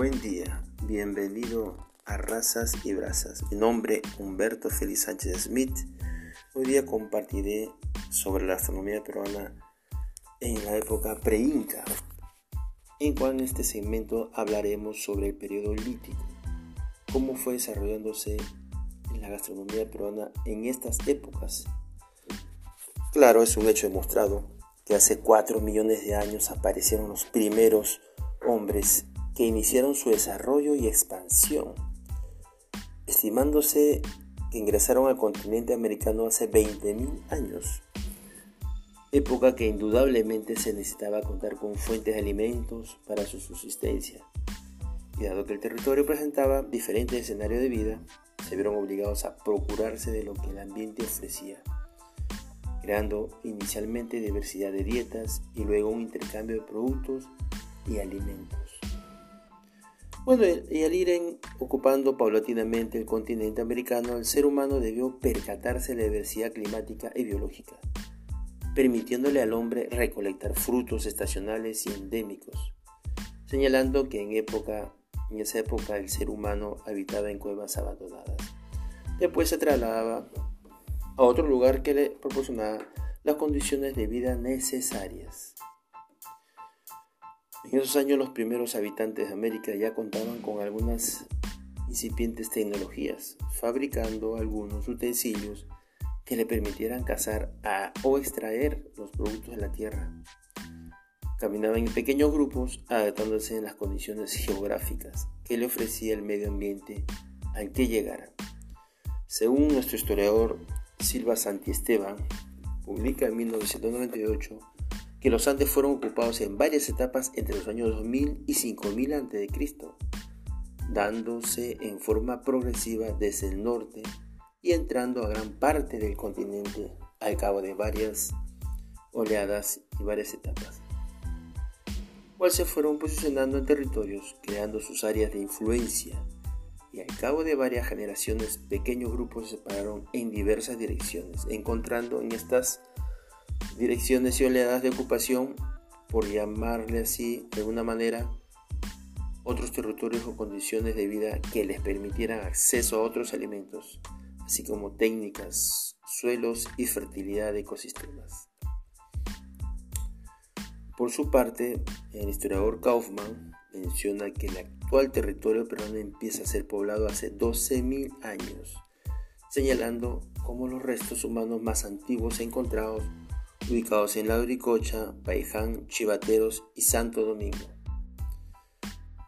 Buen día, bienvenido a Razas y Brasas. Mi nombre es Humberto Félix Sánchez Smith. Hoy día compartiré sobre la astronomía peruana en la época pre-inca, en cual en este segmento hablaremos sobre el periodo lítico, cómo fue desarrollándose la gastronomía peruana en estas épocas. Claro, es un hecho demostrado que hace 4 millones de años aparecieron los primeros hombres que iniciaron su desarrollo y expansión, estimándose que ingresaron al continente americano hace 20.000 años, época que indudablemente se necesitaba contar con fuentes de alimentos para su subsistencia. Y dado que el territorio presentaba diferentes escenarios de vida, se vieron obligados a procurarse de lo que el ambiente ofrecía, creando inicialmente diversidad de dietas y luego un intercambio de productos y alimentos. Bueno, y al ir ocupando paulatinamente el continente americano, el ser humano debió percatarse de la diversidad climática y biológica, permitiéndole al hombre recolectar frutos estacionales y endémicos, señalando que en, época, en esa época el ser humano habitaba en cuevas abandonadas. Después se trasladaba a otro lugar que le proporcionaba las condiciones de vida necesarias. En esos años los primeros habitantes de América ya contaban con algunas incipientes tecnologías, fabricando algunos utensilios que le permitieran cazar o extraer los productos de la tierra. Caminaban en pequeños grupos adaptándose en las condiciones geográficas que le ofrecía el medio ambiente al que llegaran. Según nuestro historiador Silva Santiesteban, publica en 1998 que los Andes fueron ocupados en varias etapas entre los años 2000 y 5000 a.C., dándose en forma progresiva desde el norte y entrando a gran parte del continente al cabo de varias oleadas y varias etapas, cual se fueron posicionando en territorios, creando sus áreas de influencia, y al cabo de varias generaciones pequeños grupos se separaron en diversas direcciones, encontrando en estas direcciones y oleadas de ocupación, por llamarle así de alguna manera, otros territorios o condiciones de vida que les permitieran acceso a otros alimentos, así como técnicas, suelos y fertilidad de ecosistemas. Por su parte, el historiador Kaufman menciona que el actual territorio peruano empieza a ser poblado hace 12.000 años, señalando como los restos humanos más antiguos encontrados ubicados en La Doricocha, Paiján, Chivateros y Santo Domingo,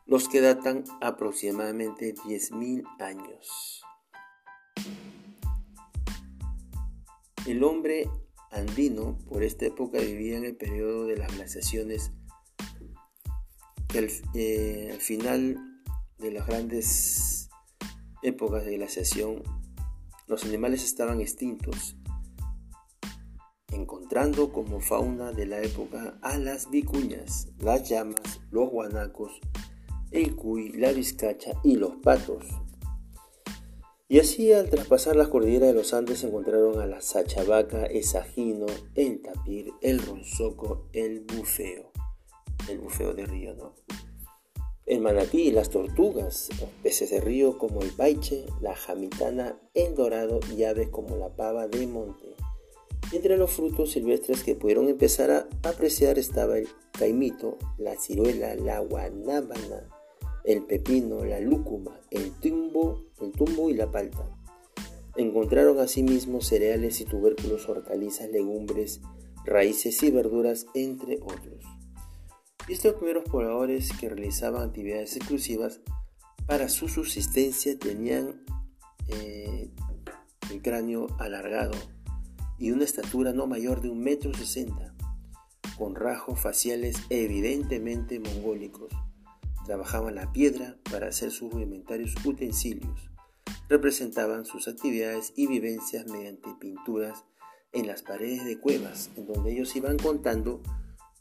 los que datan aproximadamente 10.000 años. El hombre andino por esta época vivía en el periodo de las glaciaciones que al, eh, al final de las grandes épocas de glaciación los animales estaban extintos encontrando como fauna de la época a las vicuñas, las llamas, los guanacos, el cuy, la vizcacha y los patos. Y así al traspasar las cordilleras de los Andes encontraron a la sachabaca, el sajino, el tapir, el ronzoco, el bufeo, el bufeo de río, ¿no? El manatí, las tortugas, los peces de río como el paiche, la jamitana, el dorado y aves como la pava de monte. Entre los frutos silvestres que pudieron empezar a apreciar estaba el caimito, la ciruela, la guanábana, el pepino, la lúcuma, el tumbo, el tumbo y la palta. Encontraron asimismo cereales y tubérculos, hortalizas, legumbres, raíces y verduras, entre otros. estos primeros pobladores que realizaban actividades exclusivas para su subsistencia tenían eh, el cráneo alargado, y una estatura no mayor de un metro sesenta, con rasgos faciales evidentemente mongólicos. Trabajaban la piedra para hacer sus rudimentarios utensilios. Representaban sus actividades y vivencias mediante pinturas en las paredes de cuevas, en donde ellos iban contando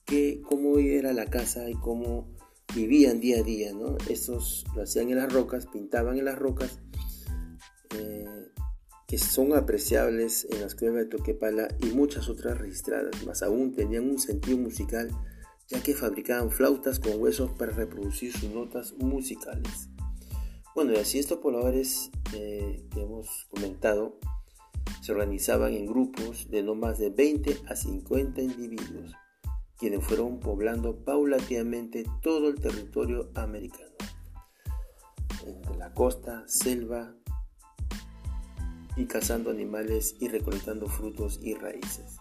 que cómo era la casa y cómo vivían día a día, ¿no? Estos lo hacían en las rocas, pintaban en las rocas que son apreciables en las cuevas de Toquepala y muchas otras registradas, más aún tenían un sentido musical ya que fabricaban flautas con huesos para reproducir sus notas musicales. Bueno, y así estos pobladores eh, que hemos comentado se organizaban en grupos de no más de 20 a 50 individuos, quienes fueron poblando paulatinamente todo el territorio americano, entre la costa, selva y cazando animales y recolectando frutos y raíces.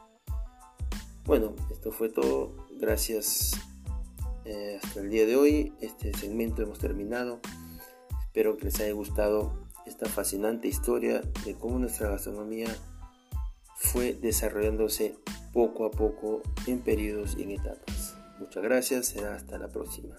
Bueno, esto fue todo. Gracias eh, hasta el día de hoy. Este segmento hemos terminado. Espero que les haya gustado esta fascinante historia de cómo nuestra gastronomía fue desarrollándose poco a poco en periodos y en etapas. Muchas gracias, será hasta la próxima.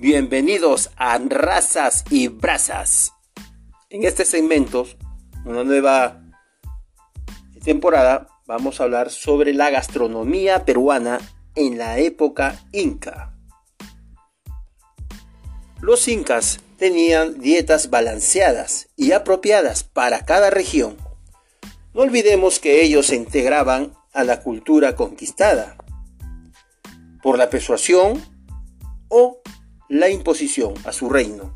Bienvenidos a Razas y Brasas. En este segmento, una nueva temporada, vamos a hablar sobre la gastronomía peruana en la época inca. Los incas tenían dietas balanceadas y apropiadas para cada región. No olvidemos que ellos se integraban a la cultura conquistada por la persuasión o la imposición a su reino,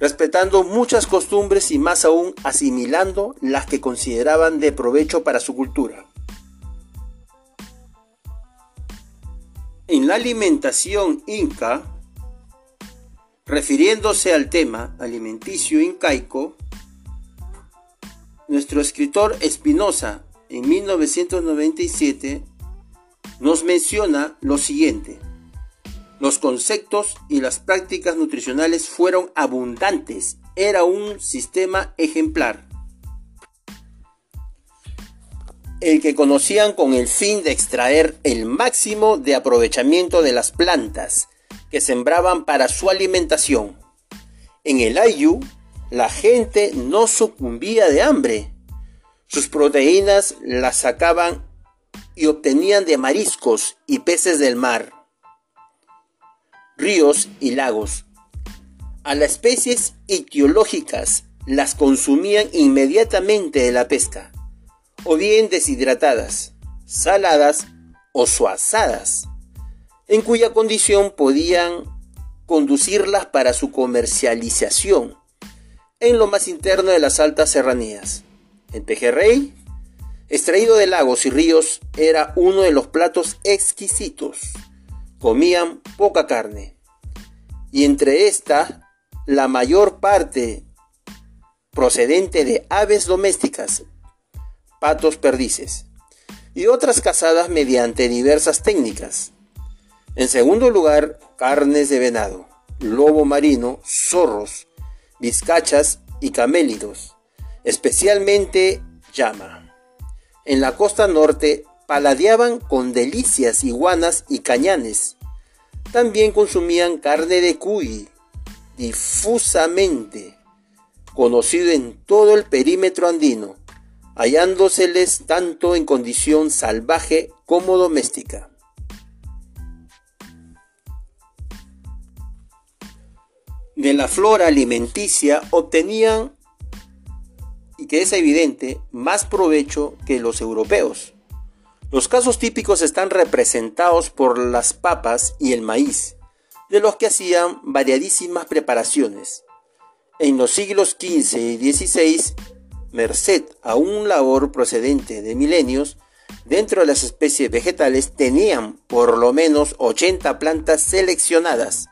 respetando muchas costumbres y más aún asimilando las que consideraban de provecho para su cultura. En la alimentación inca, refiriéndose al tema alimenticio incaico, nuestro escritor Espinosa en 1997 nos menciona lo siguiente. Los conceptos y las prácticas nutricionales fueron abundantes. Era un sistema ejemplar. El que conocían con el fin de extraer el máximo de aprovechamiento de las plantas que sembraban para su alimentación. En el Ayu, la gente no sucumbía de hambre. Sus proteínas las sacaban y obtenían de mariscos y peces del mar ríos y lagos. A las especies etiológicas las consumían inmediatamente de la pesca, o bien deshidratadas, saladas o suazadas, en cuya condición podían conducirlas para su comercialización en lo más interno de las altas serranías. El pejerrey, extraído de lagos y ríos, era uno de los platos exquisitos comían poca carne, y entre esta la mayor parte procedente de aves domésticas, patos perdices, y otras cazadas mediante diversas técnicas. En segundo lugar, carnes de venado, lobo marino, zorros, vizcachas y camélidos, especialmente llama. En la costa norte, paladeaban con delicias iguanas y cañanes. También consumían carne de cuy, difusamente, conocido en todo el perímetro andino, hallándoseles tanto en condición salvaje como doméstica. De la flora alimenticia obtenían, y que es evidente, más provecho que los europeos los casos típicos están representados por las papas y el maíz, de los que hacían variadísimas preparaciones. En los siglos XV y XVI, merced a un labor procedente de milenios, dentro de las especies vegetales tenían por lo menos 80 plantas seleccionadas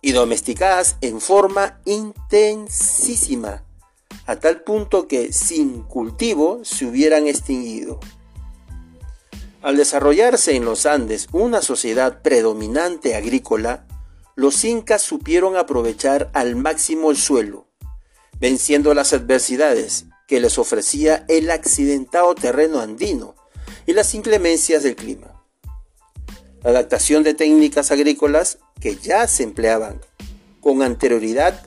y domesticadas en forma intensísima, a tal punto que sin cultivo se hubieran extinguido. Al desarrollarse en los Andes una sociedad predominante agrícola, los incas supieron aprovechar al máximo el suelo, venciendo las adversidades que les ofrecía el accidentado terreno andino y las inclemencias del clima. La adaptación de técnicas agrícolas que ya se empleaban con anterioridad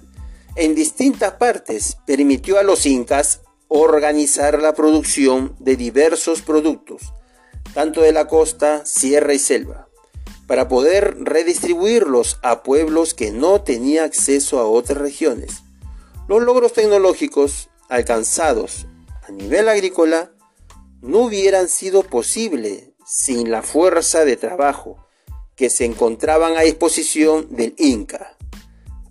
en distintas partes permitió a los incas organizar la producción de diversos productos, tanto de la costa, sierra y selva, para poder redistribuirlos a pueblos que no tenían acceso a otras regiones. Los logros tecnológicos alcanzados a nivel agrícola no hubieran sido posibles sin la fuerza de trabajo que se encontraban a disposición del Inca,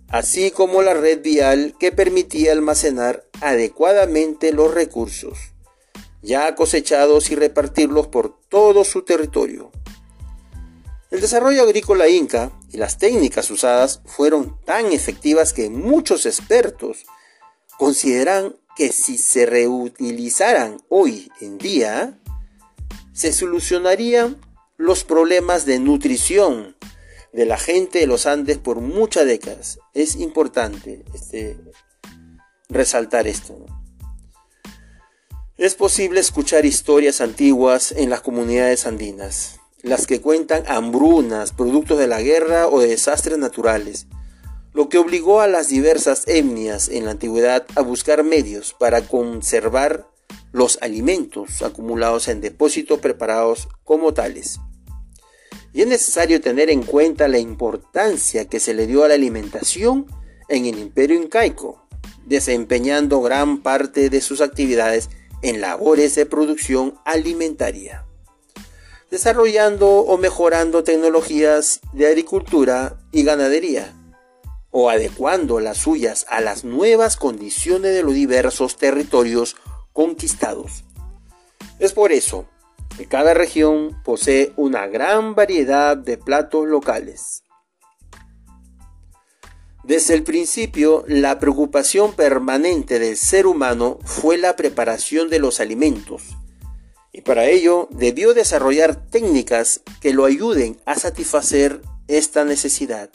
así como la red vial que permitía almacenar adecuadamente los recursos ya cosechados y repartirlos por todo su territorio. El desarrollo agrícola inca y las técnicas usadas fueron tan efectivas que muchos expertos consideran que si se reutilizaran hoy en día, se solucionarían los problemas de nutrición de la gente de los Andes por muchas décadas. Es importante este, resaltar esto. Es posible escuchar historias antiguas en las comunidades andinas las que cuentan hambrunas, productos de la guerra o de desastres naturales, lo que obligó a las diversas etnias en la antigüedad a buscar medios para conservar los alimentos acumulados en depósitos preparados como tales. Y es necesario tener en cuenta la importancia que se le dio a la alimentación en el imperio incaico, desempeñando gran parte de sus actividades en labores de producción alimentaria desarrollando o mejorando tecnologías de agricultura y ganadería, o adecuando las suyas a las nuevas condiciones de los diversos territorios conquistados. Es por eso que cada región posee una gran variedad de platos locales. Desde el principio, la preocupación permanente del ser humano fue la preparación de los alimentos, y para ello debió desarrollar técnicas que lo ayuden a satisfacer esta necesidad.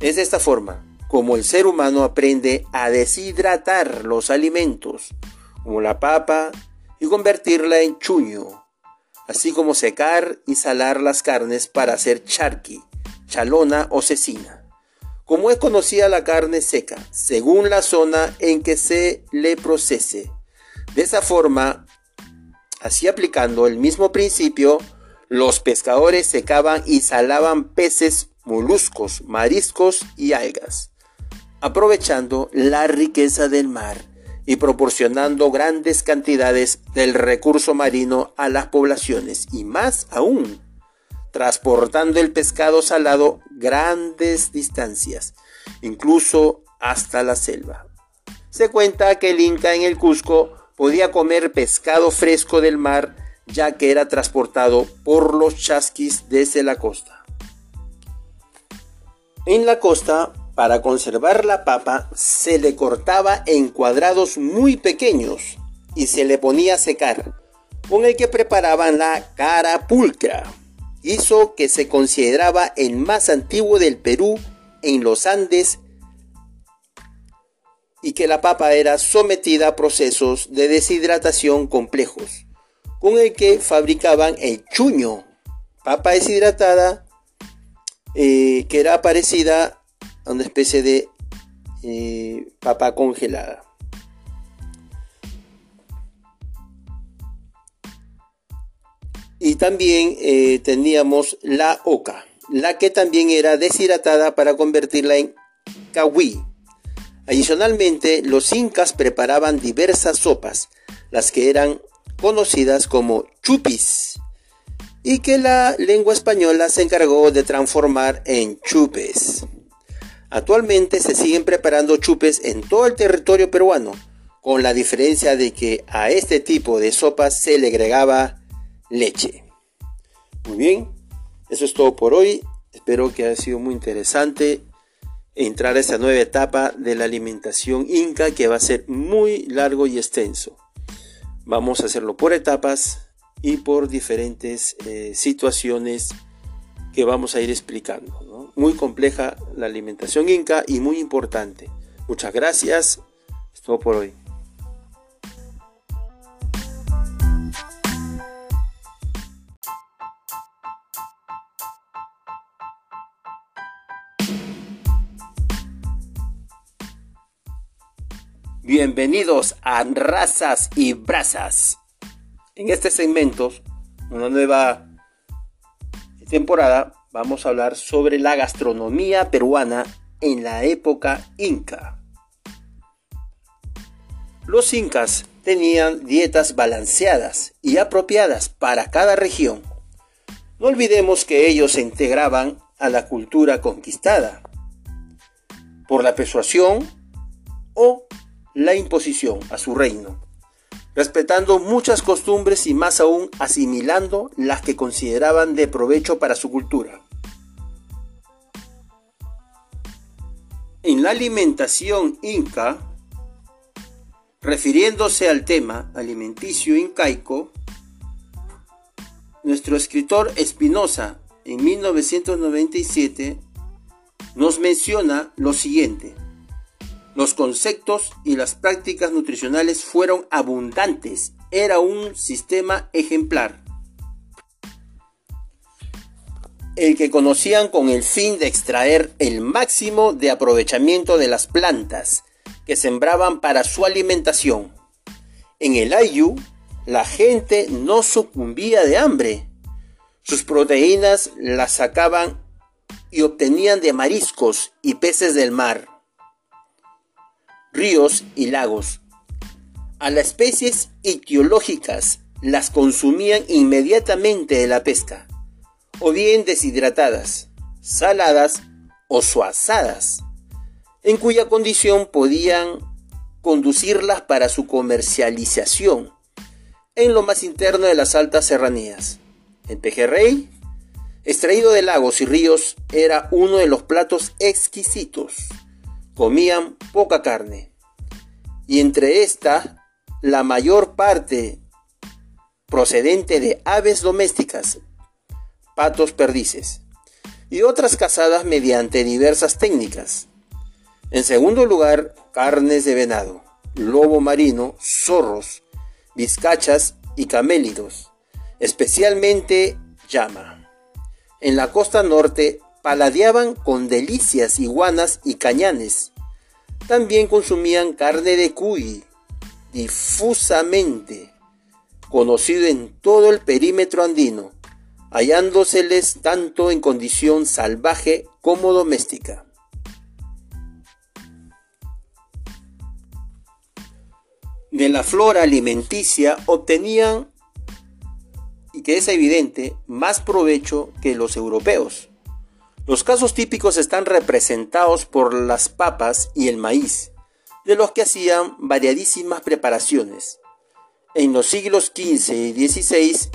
Es de esta forma como el ser humano aprende a deshidratar los alimentos, como la papa, y convertirla en chuño, así como secar y salar las carnes para hacer charqui, chalona o cecina. Como es conocida la carne seca, según la zona en que se le procese. De esa forma, Así aplicando el mismo principio, los pescadores secaban y salaban peces, moluscos, mariscos y algas, aprovechando la riqueza del mar y proporcionando grandes cantidades del recurso marino a las poblaciones y más aún, transportando el pescado salado grandes distancias, incluso hasta la selva. Se cuenta que el Inca en el Cusco podía comer pescado fresco del mar ya que era transportado por los chasquis desde la costa. En la costa, para conservar la papa, se le cortaba en cuadrados muy pequeños y se le ponía a secar, con el que preparaban la cara pulcra, hizo que se consideraba el más antiguo del Perú en los Andes y que la papa era sometida a procesos de deshidratación complejos, con el que fabricaban el chuño, papa deshidratada, eh, que era parecida a una especie de eh, papa congelada. Y también eh, teníamos la oca, la que también era deshidratada para convertirla en cahuí, Adicionalmente, los incas preparaban diversas sopas, las que eran conocidas como chupis, y que la lengua española se encargó de transformar en chupes. Actualmente se siguen preparando chupes en todo el territorio peruano, con la diferencia de que a este tipo de sopas se le agregaba leche. Muy bien, eso es todo por hoy. Espero que haya sido muy interesante entrar a esta nueva etapa de la alimentación inca que va a ser muy largo y extenso. Vamos a hacerlo por etapas y por diferentes eh, situaciones que vamos a ir explicando. Muy compleja la alimentación inca y muy importante. Muchas gracias. Es todo por hoy. Bienvenidos a Razas y Brasas. En este segmento, una nueva temporada vamos a hablar sobre la gastronomía peruana en la época inca. Los incas tenían dietas balanceadas y apropiadas para cada región. No olvidemos que ellos se integraban a la cultura conquistada por la persuasión o la imposición a su reino, respetando muchas costumbres y más aún asimilando las que consideraban de provecho para su cultura. En la alimentación inca, refiriéndose al tema alimenticio incaico, nuestro escritor Espinosa en 1997 nos menciona lo siguiente. Los conceptos y las prácticas nutricionales fueron abundantes. Era un sistema ejemplar. el que conocían con el fin de extraer el máximo de aprovechamiento de las plantas que sembraban para su alimentación. En el Ayu, la gente no sucumbía de hambre. Sus proteínas las sacaban y obtenían de mariscos y peces del mar, ríos y lagos. A las especies ictiológicas las consumían inmediatamente de la pesca o bien deshidratadas, saladas o suazadas, en cuya condición podían conducirlas para su comercialización en lo más interno de las altas serranías. El pejerrey, extraído de lagos y ríos, era uno de los platos exquisitos. Comían poca carne. Y entre esta, la mayor parte procedente de aves domésticas, patos perdices, y otras cazadas mediante diversas técnicas. En segundo lugar, carnes de venado, lobo marino, zorros, vizcachas y camélidos, especialmente llama. En la costa norte paladeaban con delicias iguanas y cañanes. También consumían carne de cuy, difusamente, conocido en todo el perímetro andino, hallándoseles tanto en condición salvaje como doméstica. De la flora alimenticia obtenían, y que es evidente, más provecho que los europeos. Los casos típicos están representados por las papas y el maíz, de los que hacían variadísimas preparaciones. En los siglos XV y XVI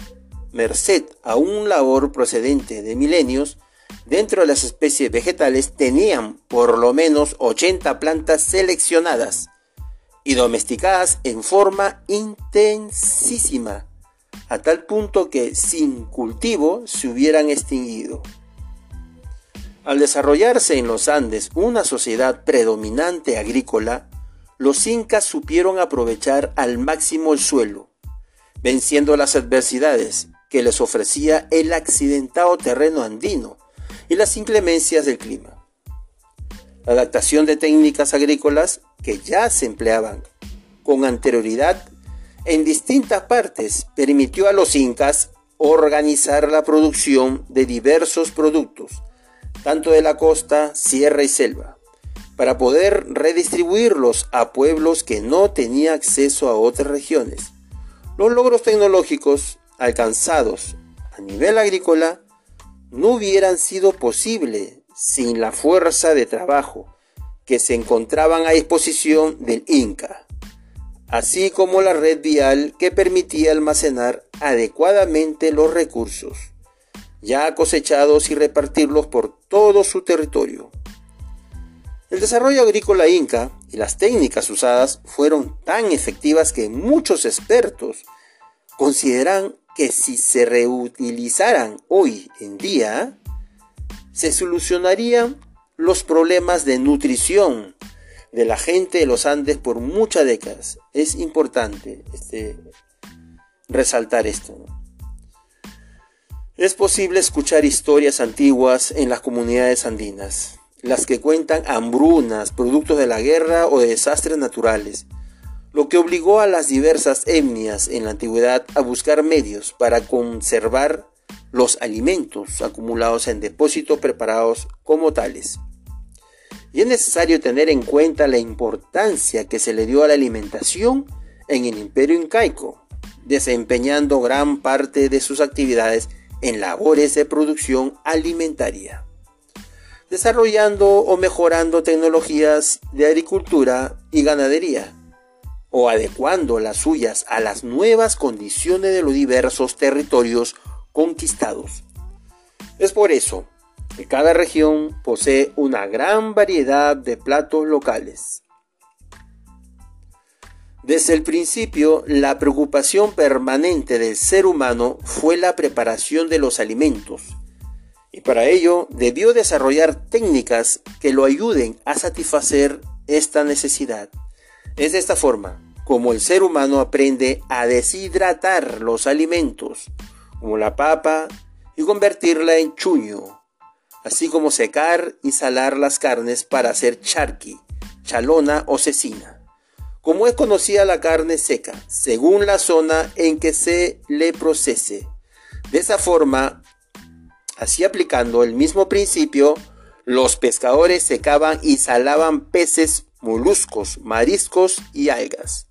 merced a un labor procedente de milenios, dentro de las especies vegetales tenían por lo menos 80 plantas seleccionadas y domesticadas en forma intensísima, a tal punto que sin cultivo se hubieran extinguido. Al desarrollarse en los Andes una sociedad predominante agrícola, los incas supieron aprovechar al máximo el suelo, venciendo las adversidades que les ofrecía el accidentado terreno andino y las inclemencias del clima. La adaptación de técnicas agrícolas que ya se empleaban con anterioridad en distintas partes permitió a los incas organizar la producción de diversos productos, tanto de la costa, sierra y selva, para poder redistribuirlos a pueblos que no tenían acceso a otras regiones. Los logros tecnológicos alcanzados a nivel agrícola no hubieran sido posible sin la fuerza de trabajo que se encontraban a disposición del Inca, así como la red vial que permitía almacenar adecuadamente los recursos ya cosechados y repartirlos por todo su territorio. El desarrollo agrícola inca y las técnicas usadas fueron tan efectivas que muchos expertos consideran que si se reutilizaran hoy en día, se solucionarían los problemas de nutrición de la gente de los Andes por muchas décadas. Es importante este, resaltar esto. Es posible escuchar historias antiguas en las comunidades andinas, las que cuentan hambrunas, productos de la guerra o de desastres naturales, lo que obligó a las diversas etnias en la antigüedad a buscar medios para conservar los alimentos acumulados en depósitos preparados como tales. Y es necesario tener en cuenta la importancia que se le dio a la alimentación en el imperio incaico, desempeñando gran parte de sus actividades en labores de producción alimentaria, desarrollando o mejorando tecnologías de agricultura y ganadería, o adecuando las suyas a las nuevas condiciones de los diversos territorios conquistados. Es por eso que cada región posee una gran variedad de platos locales. Desde el principio, la preocupación permanente del ser humano fue la preparación de los alimentos, y para ello debió desarrollar técnicas que lo ayuden a satisfacer esta necesidad. Es de esta forma como el ser humano aprende a deshidratar los alimentos, como la papa, y convertirla en chuño, así como secar y salar las carnes para hacer charqui, chalona o cecina. Como es conocida la carne seca, según la zona en que se le procese. De esa forma, así aplicando el mismo principio, los pescadores secaban y salaban peces, moluscos, mariscos y algas,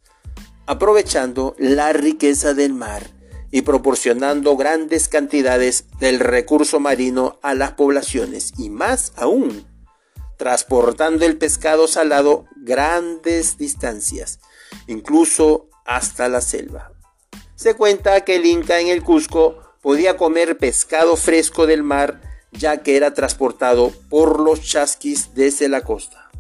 aprovechando la riqueza del mar y proporcionando grandes cantidades del recurso marino a las poblaciones y más aún, transportando el pescado salado grandes distancias, incluso hasta la selva. Se cuenta que el Inca en el Cusco podía comer pescado fresco del mar ya que era transportado por los chasquis desde la costa.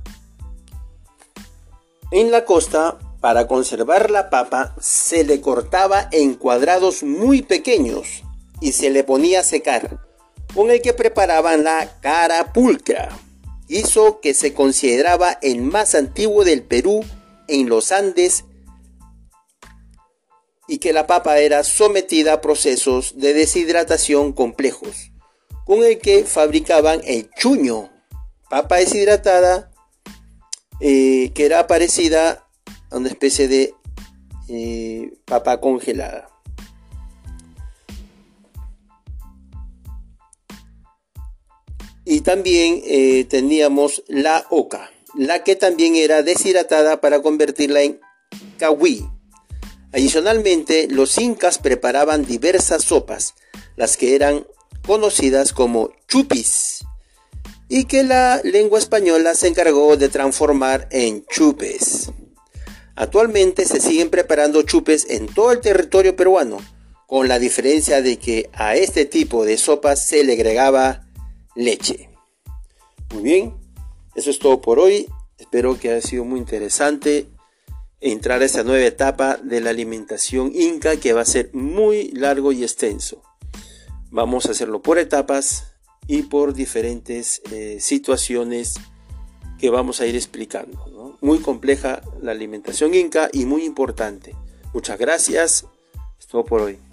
En la costa para conservar la papa se le cortaba en cuadrados muy pequeños y se le ponía a secar, con el que preparaban la cara pulcra, hizo que se consideraba el más antiguo del Perú en los Andes y que la papa era sometida a procesos de deshidratación complejos, con el que fabricaban el chuño, papa deshidratada, eh, que era parecida una especie de eh, papa congelada. Y también eh, teníamos la oca, la que también era deshidratada para convertirla en cahuí. Adicionalmente, los incas preparaban diversas sopas, las que eran conocidas como chupis, y que la lengua española se encargó de transformar en chupes. Actualmente se siguen preparando chupes en todo el territorio peruano, con la diferencia de que a este tipo de sopas se le agregaba leche. Muy bien, eso es todo por hoy. Espero que haya sido muy interesante entrar a esta nueva etapa de la alimentación inca que va a ser muy largo y extenso. Vamos a hacerlo por etapas y por diferentes eh, situaciones que vamos a ir explicando. Muy compleja la alimentación inca y muy importante. Muchas gracias. Es todo por hoy.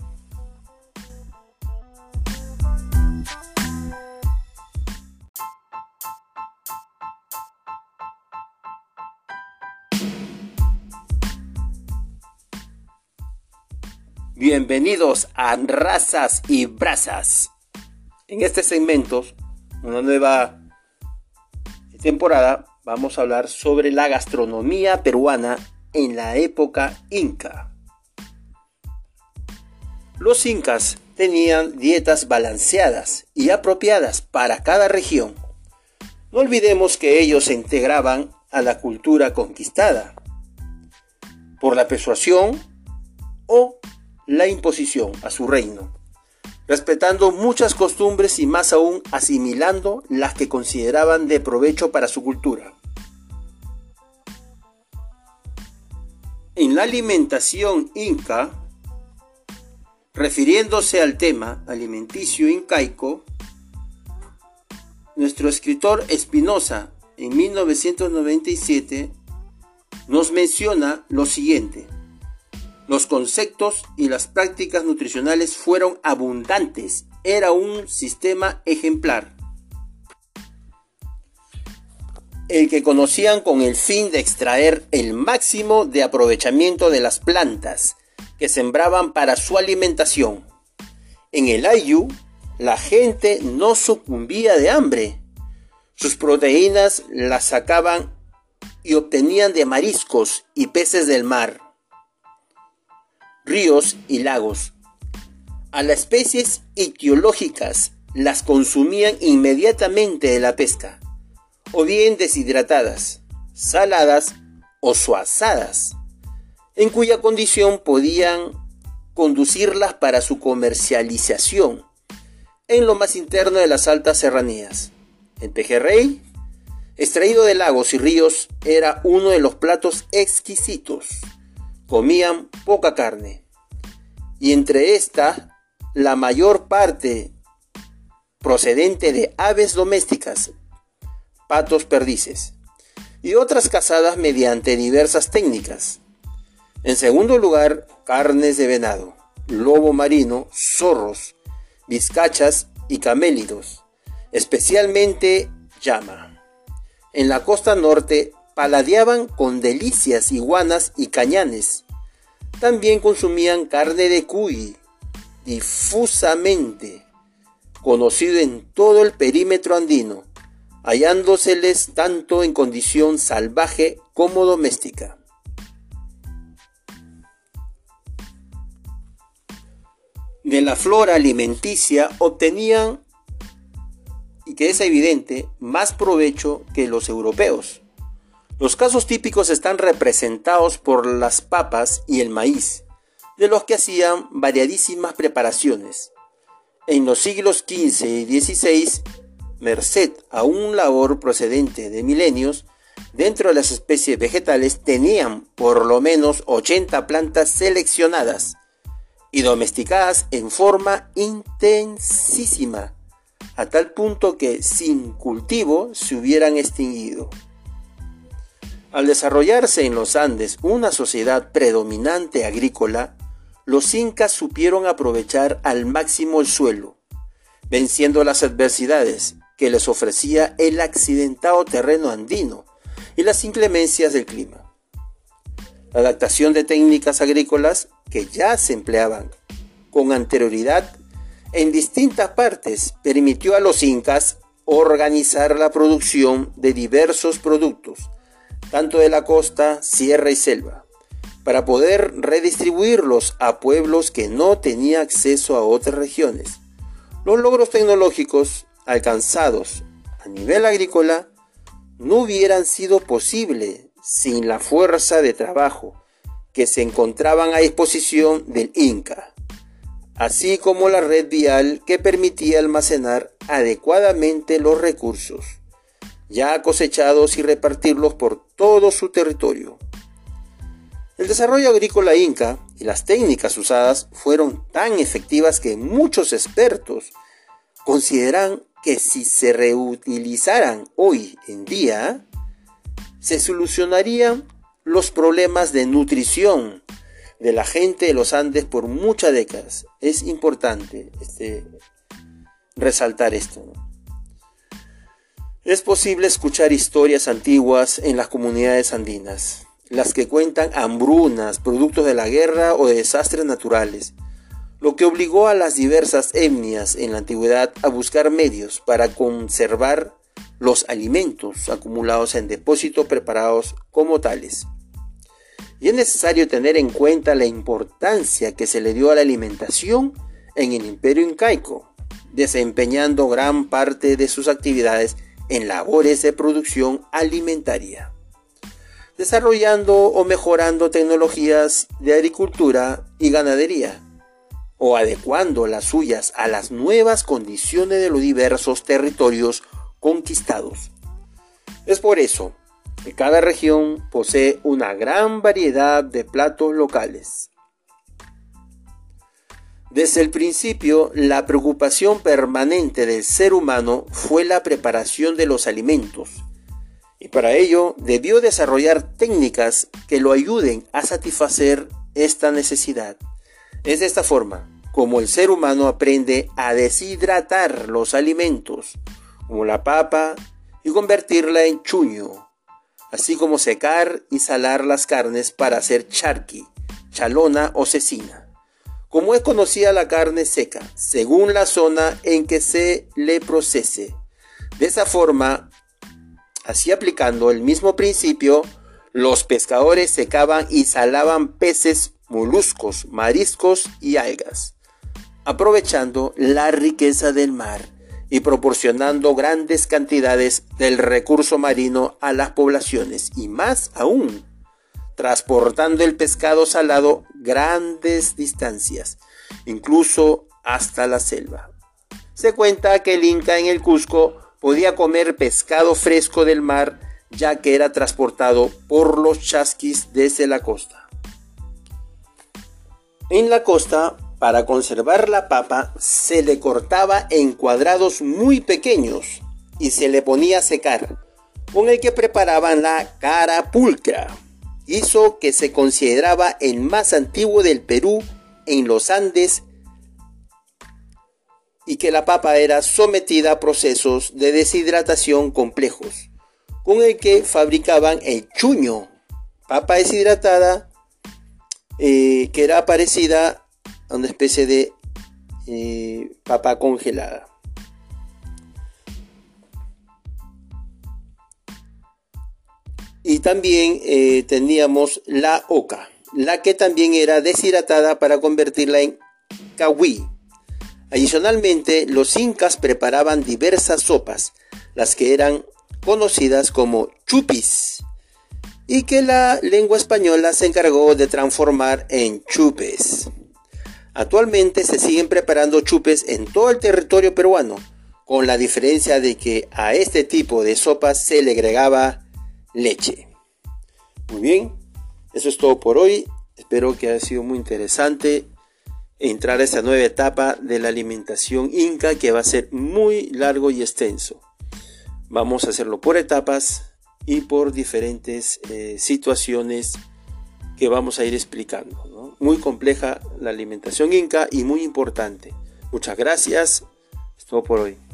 Bienvenidos a Razas y Brasas. En este segmento, una nueva temporada vamos a hablar sobre la gastronomía peruana en la época inca. Los incas tenían dietas balanceadas y apropiadas para cada región. No olvidemos que ellos se integraban a la cultura conquistada por la persuasión o la imposición a su reino respetando muchas costumbres y más aún asimilando las que consideraban de provecho para su cultura. En la alimentación inca, refiriéndose al tema alimenticio incaico, nuestro escritor Espinosa en 1997 nos menciona lo siguiente. Los conceptos y las prácticas nutricionales fueron abundantes. Era un sistema ejemplar. El que conocían con el fin de extraer el máximo de aprovechamiento de las plantas que sembraban para su alimentación. En el Ayu la gente no sucumbía de hambre. Sus proteínas las sacaban y obtenían de mariscos y peces del mar, ríos y lagos. A las especies etiológicas las consumían inmediatamente de la pesca, o bien deshidratadas, saladas o suazadas, en cuya condición podían conducirlas para su comercialización en lo más interno de las altas serranías. El pejerrey, extraído de lagos y ríos, era uno de los platos exquisitos. Comían poca carne, y entre esta la mayor parte procedente de aves domésticas, patos perdices, y otras cazadas mediante diversas técnicas. En segundo lugar, carnes de venado, lobo marino, zorros, vizcachas y camélidos, especialmente llama. En la costa norte paladeaban con delicias iguanas y cañanes. También consumían carne de cuy, difusamente conocido en todo el perímetro andino, hallándoseles tanto en condición salvaje como doméstica. De la flora alimenticia obtenían, y que es evidente, más provecho que los europeos. Los casos típicos están representados por las papas y el maíz, de los que hacían variadísimas preparaciones. En los siglos XV y XVI, merced a un labor procedente de milenios, dentro de las especies vegetales tenían por lo menos 80 plantas seleccionadas y domesticadas en forma intensísima, a tal punto que sin cultivo se hubieran extinguido. Al desarrollarse en los Andes una sociedad predominante agrícola, los incas supieron aprovechar al máximo el suelo, venciendo las adversidades que les ofrecía el accidentado terreno andino y las inclemencias del clima. La adaptación de técnicas agrícolas que ya se empleaban con anterioridad en distintas partes permitió a los incas organizar la producción de diversos productos, tanto de la costa, sierra y selva para poder redistribuirlos a pueblos que no tenían acceso a otras regiones. Los logros tecnológicos alcanzados a nivel agrícola no hubieran sido posibles sin la fuerza de trabajo que se encontraban a disposición del Inca, así como la red vial que permitía almacenar adecuadamente los recursos ya cosechados y repartirlos por todo su territorio. El desarrollo agrícola inca y las técnicas usadas fueron tan efectivas que muchos expertos consideran que si se reutilizaran hoy en día, se solucionarían los problemas de nutrición de la gente de los Andes por muchas décadas. Es importante este, resaltar esto. Es posible escuchar historias antiguas en las comunidades andinas las que cuentan hambrunas, productos de la guerra o de desastres naturales, lo que obligó a las diversas etnias en la antigüedad a buscar medios para conservar los alimentos acumulados en depósitos preparados como tales. Y es necesario tener en cuenta la importancia que se le dio a la alimentación en el imperio incaico, desempeñando gran parte de sus actividades en labores de producción alimentaria desarrollando o mejorando tecnologías de agricultura y ganadería, o adecuando las suyas a las nuevas condiciones de los diversos territorios conquistados. Es por eso que cada región posee una gran variedad de platos locales. Desde el principio, la preocupación permanente del ser humano fue la preparación de los alimentos, y para ello debió desarrollar técnicas que lo ayuden a satisfacer esta necesidad. Es de esta forma como el ser humano aprende a deshidratar los alimentos, como la papa, y convertirla en chuño, así como secar y salar las carnes para hacer charqui, chalona o cecina, como es conocida la carne seca, según la zona en que se le procese. De esa forma, así aplicando el mismo principio, los pescadores secaban y salaban peces, moluscos, mariscos y algas, aprovechando la riqueza del mar y proporcionando grandes cantidades del recurso marino a las poblaciones y más aún, transportando el pescado salado grandes distancias, incluso hasta la selva. Se cuenta que el Inca en el Cusco podía comer pescado fresco del mar ya que era transportado por los chasquis desde la costa. En la costa para conservar la papa se le cortaba en cuadrados muy pequeños y se le ponía a secar, con el que preparaban la cara pulcra, hizo que se consideraba el más antiguo del Perú en los Andes y que la papa era sometida a procesos de deshidratación complejos, con el que fabricaban el chuño, papa deshidratada, eh, que era parecida una especie de eh, papa congelada. Y también eh, teníamos la oca, la que también era deshidratada para convertirla en cahuí. Adicionalmente, los incas preparaban diversas sopas, las que eran conocidas como chupis, y que la lengua española se encargó de transformar en chupes. Actualmente se siguen preparando chupes en todo el territorio peruano, con la diferencia de que a este tipo de sopas se le agregaba leche. Muy bien, eso es todo por hoy. Espero que haya sido muy interesante entrar a esta nueva etapa de la alimentación inca que va a ser muy largo y extenso. Vamos a hacerlo por etapas y por diferentes eh, situaciones que vamos a ir explicando. Muy compleja la alimentación inca y muy importante. Muchas gracias. Es todo por hoy.